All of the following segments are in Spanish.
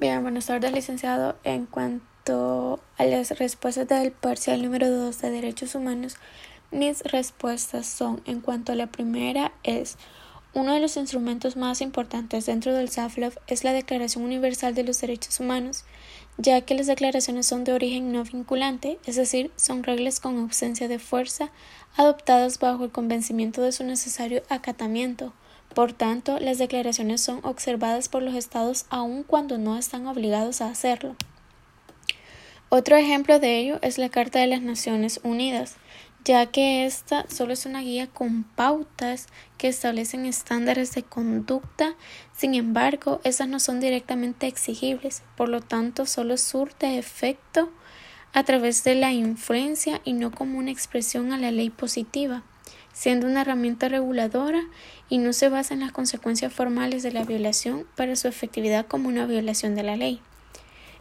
Bien, buenas tardes, licenciado. En cuanto a las respuestas del parcial número 2 de Derechos Humanos, mis respuestas son, en cuanto a la primera, es uno de los instrumentos más importantes dentro del SAFLOF es la Declaración Universal de los Derechos Humanos, ya que las declaraciones son de origen no vinculante, es decir, son reglas con ausencia de fuerza adoptadas bajo el convencimiento de su necesario acatamiento. Por tanto, las declaraciones son observadas por los estados aun cuando no están obligados a hacerlo. Otro ejemplo de ello es la Carta de las Naciones Unidas, ya que esta solo es una guía con pautas que establecen estándares de conducta, sin embargo, esas no son directamente exigibles, por lo tanto, solo surte efecto a través de la influencia y no como una expresión a la ley positiva, siendo una herramienta reguladora y no se basa en las consecuencias formales de la violación para su efectividad como una violación de la ley.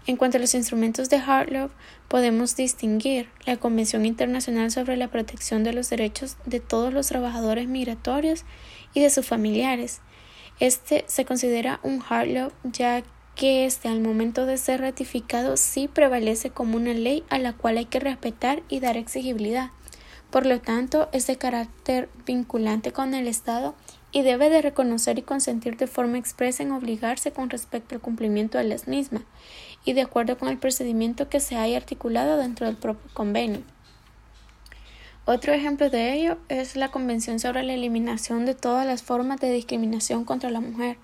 En cuanto a los instrumentos de Hartlov, podemos distinguir la Convención Internacional sobre la Protección de los Derechos de todos los trabajadores migratorios y de sus familiares. Este se considera un Hartlov ya que este al momento de ser ratificado sí prevalece como una ley a la cual hay que respetar y dar exigibilidad. Por lo tanto, es de carácter vinculante con el Estado y debe de reconocer y consentir de forma expresa en obligarse con respecto al cumplimiento de las mismas y de acuerdo con el procedimiento que se haya articulado dentro del propio convenio. Otro ejemplo de ello es la Convención sobre la Eliminación de todas las formas de discriminación contra la mujer.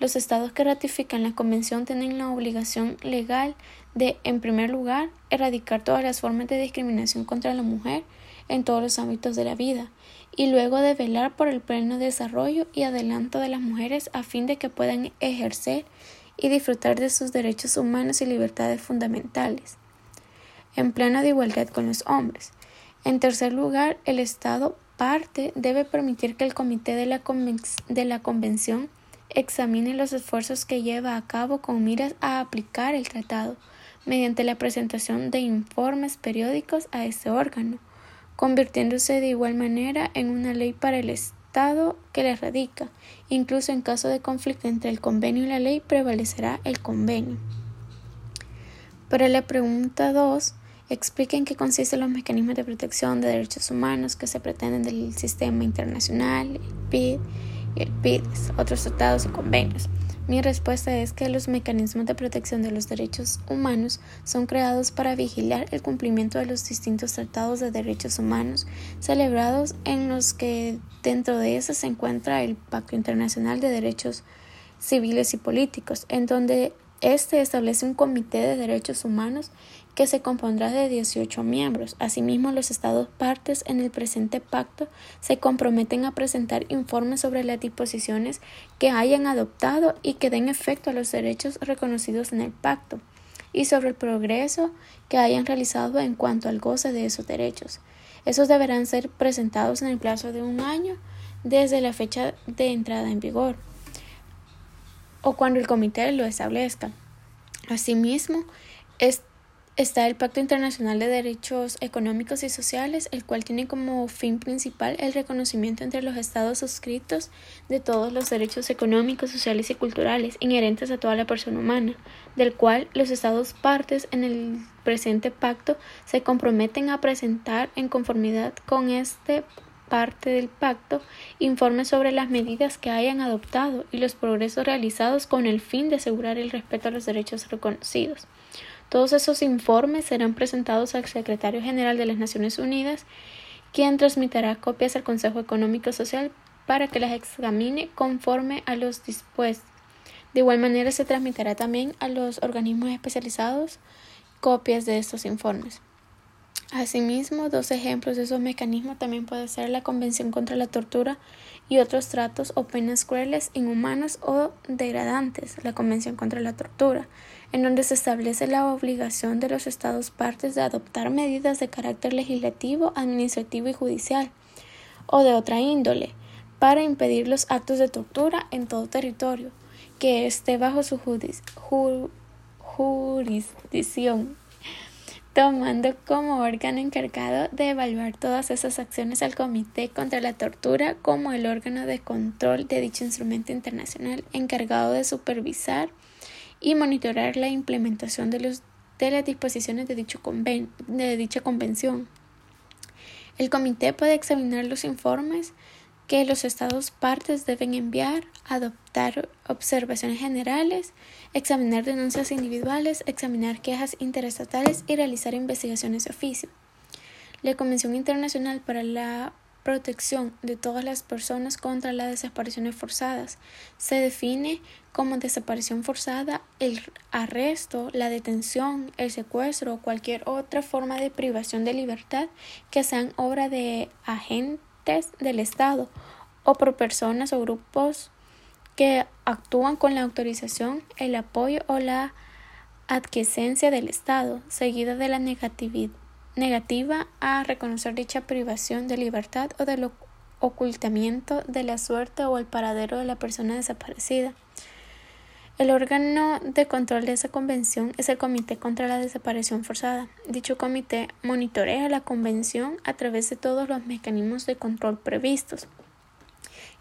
Los estados que ratifican la Convención tienen la obligación legal de, en primer lugar, erradicar todas las formas de discriminación contra la mujer en todos los ámbitos de la vida, y luego de velar por el pleno desarrollo y adelanto de las mujeres a fin de que puedan ejercer y disfrutar de sus derechos humanos y libertades fundamentales, en plena de igualdad con los hombres. En tercer lugar, el Estado parte debe permitir que el Comité de la, de la Convención examine los esfuerzos que lleva a cabo con miras a aplicar el tratado mediante la presentación de informes periódicos a este órgano, convirtiéndose de igual manera en una ley para el Estado que le radica. Incluso en caso de conflicto entre el convenio y la ley, prevalecerá el convenio. Para la pregunta 2, expliquen qué consisten los mecanismos de protección de derechos humanos que se pretenden del sistema internacional, el PID y el PIDES, otros tratados y convenios. Mi respuesta es que los mecanismos de protección de los derechos humanos son creados para vigilar el cumplimiento de los distintos tratados de derechos humanos celebrados en los que dentro de eso se encuentra el Pacto Internacional de Derechos Civiles y Políticos, en donde este establece un comité de derechos humanos que se compondrá de 18 miembros. Asimismo, los Estados partes en el presente pacto se comprometen a presentar informes sobre las disposiciones que hayan adoptado y que den efecto a los derechos reconocidos en el pacto y sobre el progreso que hayan realizado en cuanto al goce de esos derechos. Esos deberán ser presentados en el plazo de un año desde la fecha de entrada en vigor o cuando el comité lo establezca. Asimismo, este está el Pacto Internacional de Derechos Económicos y Sociales, el cual tiene como fin principal el reconocimiento entre los estados suscritos de todos los derechos económicos, sociales y culturales inherentes a toda la persona humana, del cual los estados partes en el presente pacto se comprometen a presentar en conformidad con este parte del pacto informes sobre las medidas que hayan adoptado y los progresos realizados con el fin de asegurar el respeto a los derechos reconocidos. Todos esos informes serán presentados al secretario general de las Naciones Unidas, quien transmitirá copias al Consejo Económico Social para que las examine conforme a los dispuestos. De igual manera se transmitirá también a los organismos especializados copias de estos informes. Asimismo, dos ejemplos de esos mecanismos también puede ser la Convención contra la Tortura y otros tratos o penas crueles, inhumanos o degradantes, la Convención contra la Tortura, en donde se establece la obligación de los Estados partes de adoptar medidas de carácter legislativo, administrativo y judicial, o de otra índole, para impedir los actos de tortura en todo territorio que esté bajo su jurisdicción tomando como órgano encargado de evaluar todas esas acciones al Comité contra la Tortura como el órgano de control de dicho instrumento internacional encargado de supervisar y monitorear la implementación de, los, de las disposiciones de, dicho de dicha convención. El comité puede examinar los informes que los estados partes deben enviar, adoptar observaciones generales, examinar denuncias individuales, examinar quejas interestatales y realizar investigaciones de oficio. La Convención Internacional para la protección de todas las personas contra las desapariciones forzadas. Se define como desaparición forzada el arresto, la detención, el secuestro o cualquier otra forma de privación de libertad que sean obra de agentes del Estado o por personas o grupos que actúan con la autorización, el apoyo o la adquiescencia del Estado, seguida de la negativa a reconocer dicha privación de libertad o del ocultamiento de la suerte o el paradero de la persona desaparecida. El órgano de control de esa convención es el Comité contra la Desaparición Forzada. Dicho comité monitorea la convención a través de todos los mecanismos de control previstos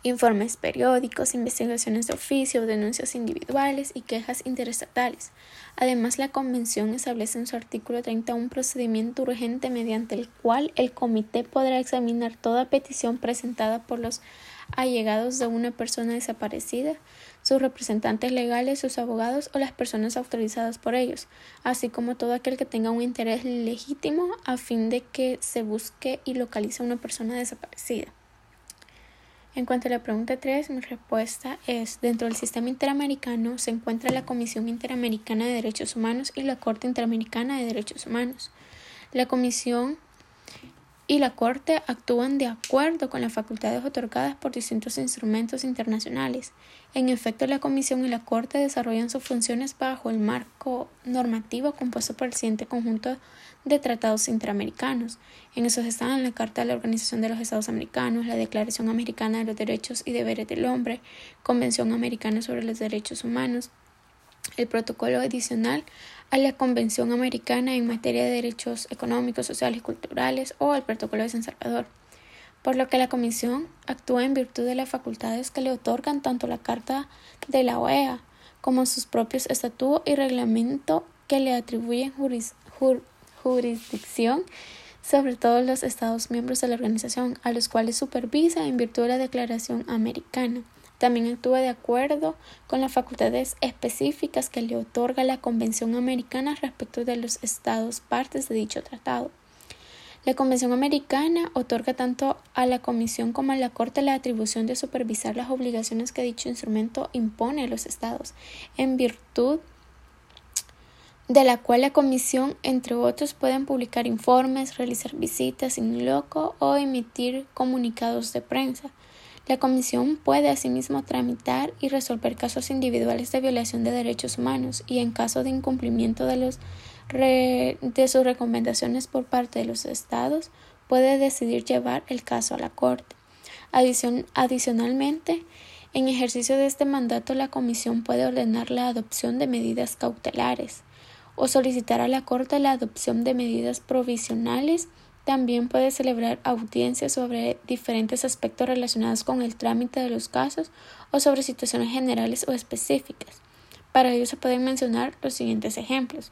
informes periódicos, investigaciones de oficio, denuncias individuales y quejas interestatales. Además, la Convención establece en su artículo 30 un procedimiento urgente mediante el cual el Comité podrá examinar toda petición presentada por los allegados de una persona desaparecida, sus representantes legales, sus abogados o las personas autorizadas por ellos, así como todo aquel que tenga un interés legítimo a fin de que se busque y localice a una persona desaparecida. En cuanto a la pregunta 3, mi respuesta es, dentro del sistema interamericano se encuentra la Comisión Interamericana de Derechos Humanos y la Corte Interamericana de Derechos Humanos. La Comisión y la Corte actúan de acuerdo con las facultades otorgadas por distintos instrumentos internacionales. En efecto, la Comisión y la Corte desarrollan sus funciones bajo el marco normativo compuesto por el siguiente conjunto de tratados interamericanos. En esos están la Carta de la Organización de los Estados Americanos, la Declaración Americana de los Derechos y Deberes del Hombre, Convención Americana sobre los Derechos Humanos, el protocolo adicional a la Convención Americana en materia de derechos económicos, sociales y culturales o al Protocolo de San Salvador, por lo que la Comisión actúa en virtud de las facultades que le otorgan tanto la Carta de la OEA como sus propios estatutos y reglamento que le atribuyen jurisdicción sobre todos los Estados miembros de la organización, a los cuales supervisa en virtud de la Declaración Americana. También actúa de acuerdo con las facultades específicas que le otorga la Convención Americana respecto de los estados partes de dicho tratado. La Convención Americana otorga tanto a la Comisión como a la Corte la atribución de supervisar las obligaciones que dicho instrumento impone a los estados, en virtud de la cual la Comisión, entre otros, pueden publicar informes, realizar visitas in loco o emitir comunicados de prensa. La Comisión puede asimismo tramitar y resolver casos individuales de violación de derechos humanos y en caso de incumplimiento de, sus recomendaciones por parte de los Estados, puede decidir llevar el caso a la Corte. adicionalmente, en ejercicio de este mandato, la Comisión puede ordenar la adopción de medidas cautelares o solicitar a la Corte la adopción de medidas provisionales también puede celebrar audiencias sobre diferentes aspectos relacionados con el trámite de los casos o sobre situaciones generales o específicas. Para ello se pueden mencionar los siguientes ejemplos.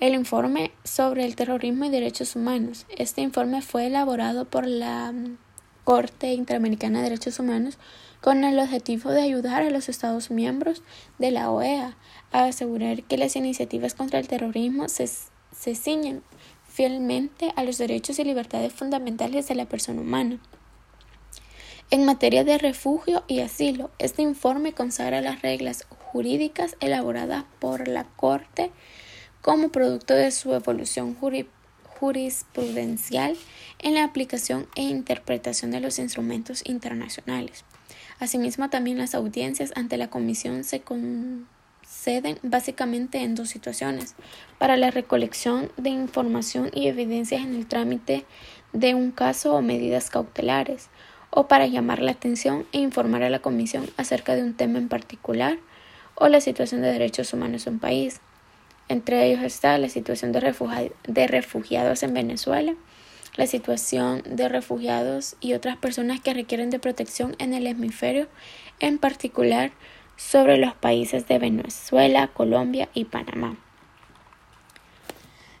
El informe sobre el terrorismo y derechos humanos. Este informe fue elaborado por la mm, Corte Interamericana de Derechos Humanos con el objetivo de ayudar a los Estados miembros de la OEA a asegurar que las iniciativas contra el terrorismo se, se ciñen fielmente a los derechos y libertades fundamentales de la persona humana. En materia de refugio y asilo, este informe consagra las reglas jurídicas elaboradas por la Corte como producto de su evolución jurisprudencial en la aplicación e interpretación de los instrumentos internacionales. Asimismo, también las audiencias ante la Comisión se, con ceden básicamente en dos situaciones, para la recolección de información y evidencias en el trámite de un caso o medidas cautelares, o para llamar la atención e informar a la Comisión acerca de un tema en particular o la situación de derechos humanos en un país. Entre ellos está la situación de, de refugiados en Venezuela, la situación de refugiados y otras personas que requieren de protección en el hemisferio, en particular sobre los países de Venezuela, Colombia y Panamá.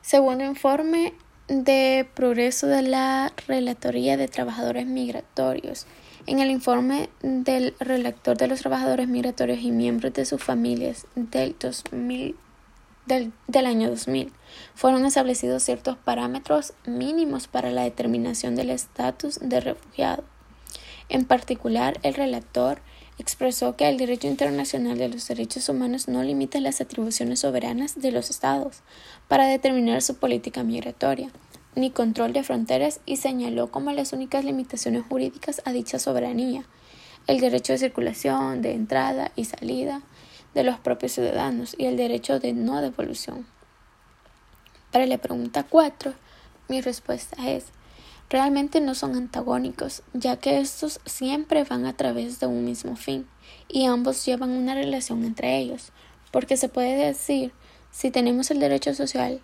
Segundo informe de progreso de la Relatoría de Trabajadores Migratorios. En el informe del relator de los trabajadores migratorios y miembros de sus familias del, 2000, del, del año 2000 fueron establecidos ciertos parámetros mínimos para la determinación del estatus de refugiado. En particular, el relator expresó que el derecho internacional de los derechos humanos no limita las atribuciones soberanas de los Estados para determinar su política migratoria, ni control de fronteras y señaló como las únicas limitaciones jurídicas a dicha soberanía el derecho de circulación, de entrada y salida de los propios ciudadanos y el derecho de no devolución. Para la pregunta 4, mi respuesta es realmente no son antagónicos, ya que estos siempre van a través de un mismo fin y ambos llevan una relación entre ellos, porque se puede decir, si tenemos el derecho social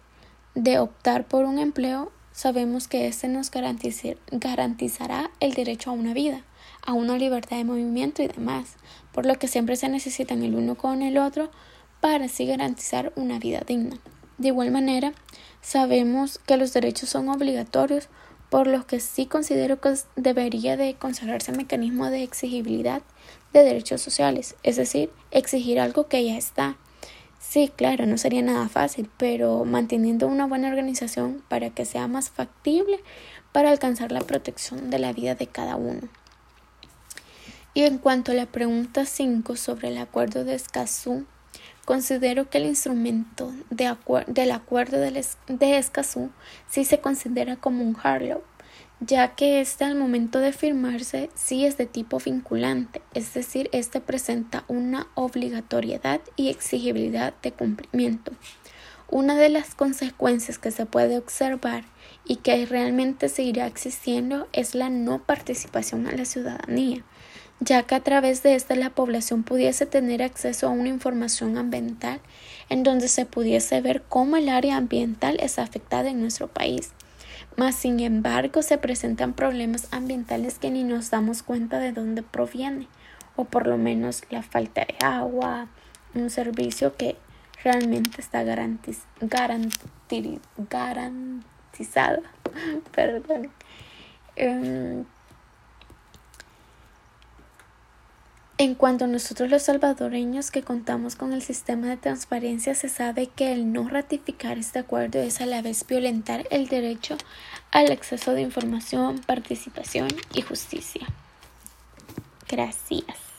de optar por un empleo, sabemos que éste nos garantizará el derecho a una vida, a una libertad de movimiento y demás, por lo que siempre se necesitan el uno con el otro para así garantizar una vida digna. De igual manera, sabemos que los derechos son obligatorios por lo que sí considero que debería de consagrarse el mecanismo de exigibilidad de derechos sociales, es decir, exigir algo que ya está. Sí, claro, no sería nada fácil, pero manteniendo una buena organización para que sea más factible para alcanzar la protección de la vida de cada uno. Y en cuanto a la pregunta 5 sobre el acuerdo de Escazú, considero que el instrumento de del acuerdo de Escazú sí se considera como un hard ya que este al momento de firmarse sí es de tipo vinculante, es decir, este presenta una obligatoriedad y exigibilidad de cumplimiento. Una de las consecuencias que se puede observar y que realmente seguirá existiendo es la no participación a la ciudadanía, ya que a través de esta la población pudiese tener acceso a una información ambiental en donde se pudiese ver cómo el área ambiental es afectada en nuestro país. Mas, sin embargo, se presentan problemas ambientales que ni nos damos cuenta de dónde proviene, o por lo menos la falta de agua, un servicio que realmente está garantiz garantizado. Perdón. Em, En cuanto a nosotros los salvadoreños que contamos con el sistema de transparencia, se sabe que el no ratificar este acuerdo es a la vez violentar el derecho al acceso de información, participación y justicia. Gracias.